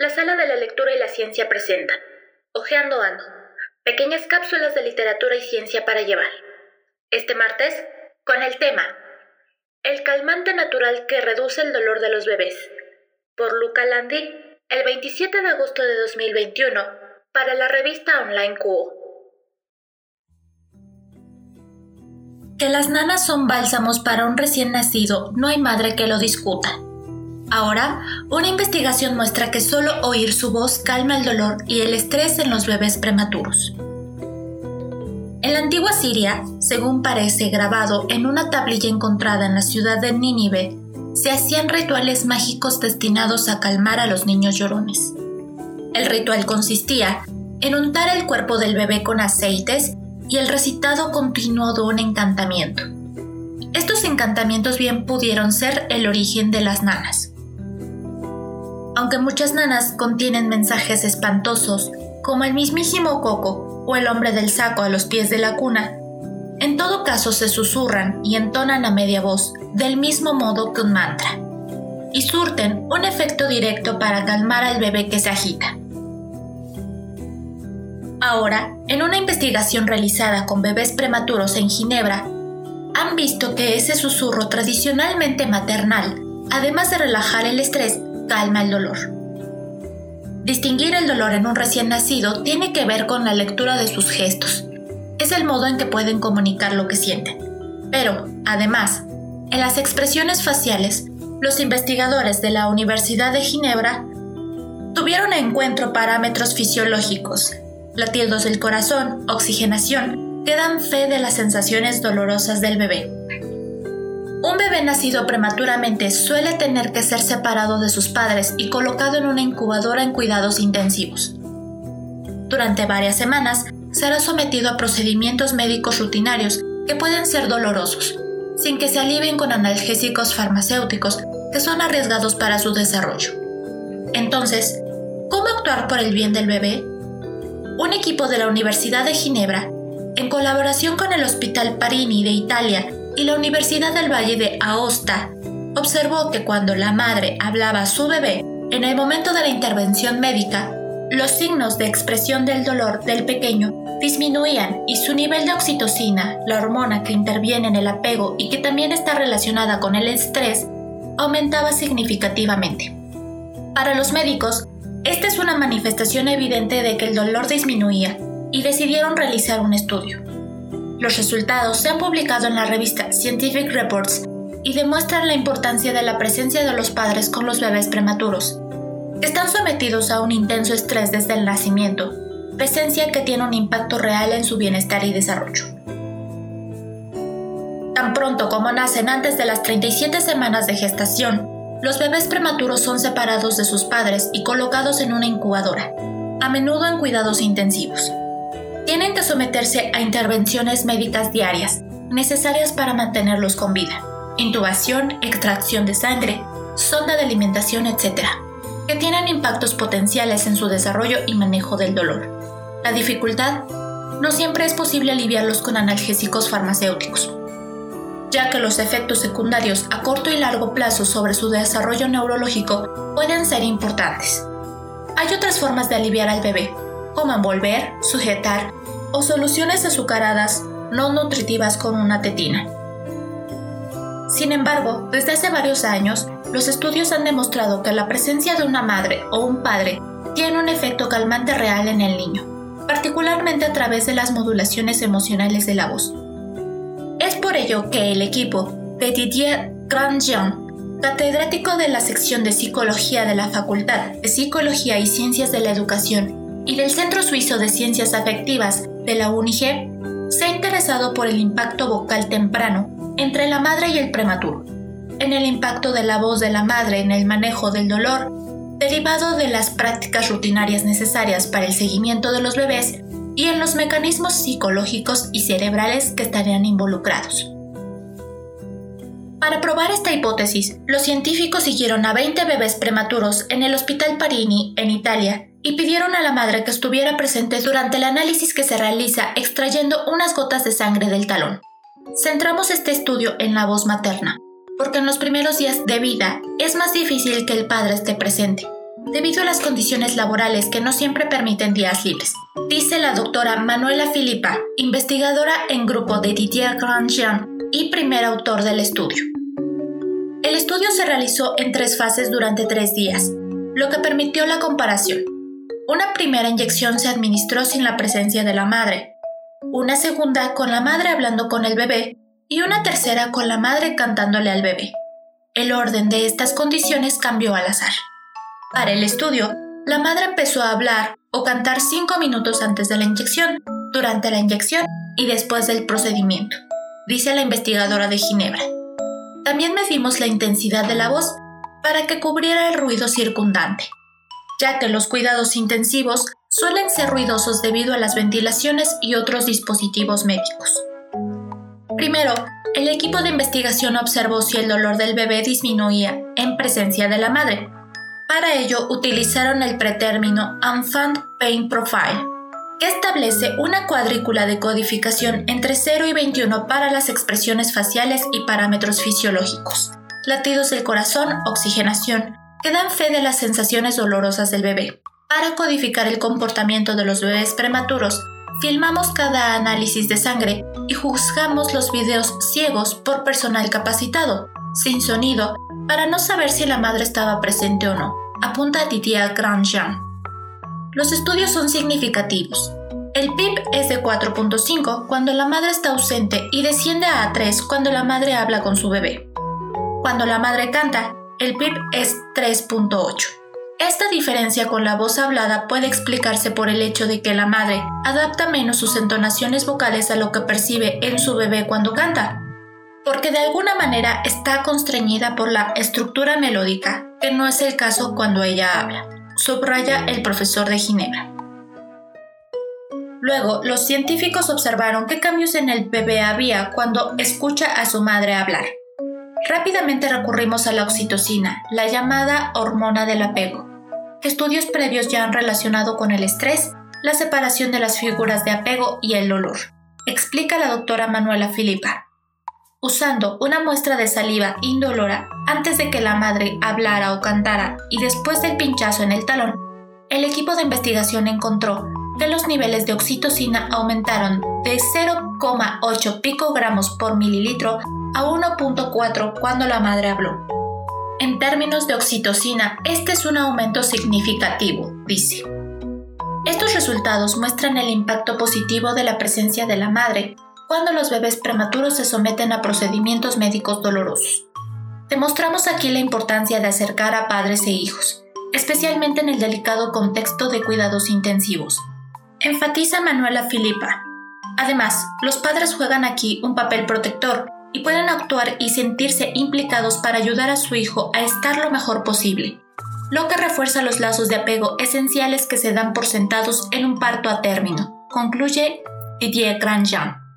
La sala de la lectura y la ciencia presenta Ojeando Ando, pequeñas cápsulas de literatura y ciencia para llevar. Este martes, con el tema El calmante natural que reduce el dolor de los bebés, por Luca Landi, el 27 de agosto de 2021, para la revista online QO. Que las nanas son bálsamos para un recién nacido, no hay madre que lo discuta. Ahora, una investigación muestra que solo oír su voz calma el dolor y el estrés en los bebés prematuros. En la antigua Siria, según parece grabado en una tablilla encontrada en la ciudad de Nínive, se hacían rituales mágicos destinados a calmar a los niños llorones. El ritual consistía en untar el cuerpo del bebé con aceites y el recitado continuo de un encantamiento. Estos encantamientos bien pudieron ser el origen de las nanas. Aunque muchas nanas contienen mensajes espantosos, como el mismísimo Coco o el hombre del saco a los pies de la cuna, en todo caso se susurran y entonan a media voz, del mismo modo que un mantra, y surten un efecto directo para calmar al bebé que se agita. Ahora, en una investigación realizada con bebés prematuros en Ginebra, han visto que ese susurro tradicionalmente maternal, además de relajar el estrés, calma el dolor. Distinguir el dolor en un recién nacido tiene que ver con la lectura de sus gestos. Es el modo en que pueden comunicar lo que sienten. Pero, además, en las expresiones faciales, los investigadores de la Universidad de Ginebra tuvieron en encuentro parámetros fisiológicos, latidos del corazón, oxigenación, que dan fe de las sensaciones dolorosas del bebé. Un bebé nacido prematuramente suele tener que ser separado de sus padres y colocado en una incubadora en cuidados intensivos. Durante varias semanas será sometido a procedimientos médicos rutinarios que pueden ser dolorosos, sin que se alivien con analgésicos farmacéuticos que son arriesgados para su desarrollo. Entonces, ¿cómo actuar por el bien del bebé? Un equipo de la Universidad de Ginebra, en colaboración con el Hospital Parini de Italia y la Universidad del Valle de Aosta observó que cuando la madre hablaba a su bebé, en el momento de la intervención médica, los signos de expresión del dolor del pequeño disminuían y su nivel de oxitocina, la hormona que interviene en el apego y que también está relacionada con el estrés, aumentaba significativamente. Para los médicos, esta es una manifestación evidente de que el dolor disminuía y decidieron realizar un estudio. Los resultados se han publicado en la revista Scientific Reports y demuestran la importancia de la presencia de los padres con los bebés prematuros. Están sometidos a un intenso estrés desde el nacimiento, presencia que tiene un impacto real en su bienestar y desarrollo. Tan pronto como nacen antes de las 37 semanas de gestación, los bebés prematuros son separados de sus padres y colocados en una incubadora, a menudo en cuidados intensivos tienen que someterse a intervenciones médicas diarias, necesarias para mantenerlos con vida. Intubación, extracción de sangre, sonda de alimentación, etc., que tienen impactos potenciales en su desarrollo y manejo del dolor. La dificultad, no siempre es posible aliviarlos con analgésicos farmacéuticos, ya que los efectos secundarios a corto y largo plazo sobre su desarrollo neurológico pueden ser importantes. Hay otras formas de aliviar al bebé, como envolver, sujetar o soluciones azucaradas no nutritivas con una tetina. Sin embargo, desde hace varios años, los estudios han demostrado que la presencia de una madre o un padre tiene un efecto calmante real en el niño, particularmente a través de las modulaciones emocionales de la voz. Es por ello que el equipo de Didier Grandjean, catedrático de la sección de psicología de la Facultad de Psicología y Ciencias de la Educación y del Centro Suizo de Ciencias Afectivas de la UNIGE, se ha interesado por el impacto vocal temprano entre la madre y el prematuro, en el impacto de la voz de la madre en el manejo del dolor, derivado de las prácticas rutinarias necesarias para el seguimiento de los bebés y en los mecanismos psicológicos y cerebrales que estarían involucrados. Para probar esta hipótesis, los científicos siguieron a 20 bebés prematuros en el Hospital Parini, en Italia, y pidieron a la madre que estuviera presente durante el análisis que se realiza extrayendo unas gotas de sangre del talón. Centramos este estudio en la voz materna, porque en los primeros días de vida es más difícil que el padre esté presente, debido a las condiciones laborales que no siempre permiten días libres, dice la doctora Manuela Filipa, investigadora en grupo de Didier Grandjean y primer autor del estudio. El estudio se realizó en tres fases durante tres días, lo que permitió la comparación. Una primera inyección se administró sin la presencia de la madre, una segunda con la madre hablando con el bebé y una tercera con la madre cantándole al bebé. El orden de estas condiciones cambió al azar. Para el estudio, la madre empezó a hablar o cantar 5 minutos antes de la inyección, durante la inyección y después del procedimiento, dice la investigadora de Ginebra. También medimos la intensidad de la voz para que cubriera el ruido circundante, ya que los cuidados intensivos suelen ser ruidosos debido a las ventilaciones y otros dispositivos médicos. Primero, el equipo de investigación observó si el dolor del bebé disminuía en presencia de la madre. Para ello utilizaron el pretérmino Infant Pain Profile, que establece una cuadrícula de codificación entre 0 y 21 para las expresiones faciales y parámetros fisiológicos, latidos del corazón, oxigenación, que dan fe de las sensaciones dolorosas del bebé. Para codificar el comportamiento de los bebés prematuros, filmamos cada análisis de sangre y juzgamos los videos ciegos por personal capacitado, sin sonido, para no saber si la madre estaba presente o no, apunta Didier Grandjean. Los estudios son significativos. El PIB es de 4.5 cuando la madre está ausente y desciende a 3 cuando la madre habla con su bebé. Cuando la madre canta, el PIB es 3.8. Esta diferencia con la voz hablada puede explicarse por el hecho de que la madre adapta menos sus entonaciones vocales a lo que percibe en su bebé cuando canta, porque de alguna manera está constreñida por la estructura melódica, que no es el caso cuando ella habla, subraya el profesor de Ginebra. Luego, los científicos observaron qué cambios en el bebé había cuando escucha a su madre hablar. Rápidamente recurrimos a la oxitocina, la llamada hormona del apego, estudios previos ya han relacionado con el estrés, la separación de las figuras de apego y el dolor, explica la doctora Manuela Filipa. Usando una muestra de saliva indolora antes de que la madre hablara o cantara y después del pinchazo en el talón, el equipo de investigación encontró que los niveles de oxitocina aumentaron de 0,8 picogramos por mililitro a 1.4 cuando la madre habló. En términos de oxitocina, este es un aumento significativo, dice. Estos resultados muestran el impacto positivo de la presencia de la madre cuando los bebés prematuros se someten a procedimientos médicos dolorosos. Demostramos aquí la importancia de acercar a padres e hijos, especialmente en el delicado contexto de cuidados intensivos. Enfatiza Manuela Filipa. Además, los padres juegan aquí un papel protector y pueden actuar y sentirse implicados para ayudar a su hijo a estar lo mejor posible, lo que refuerza los lazos de apego esenciales que se dan por sentados en un parto a término, concluye Didier Grandjean.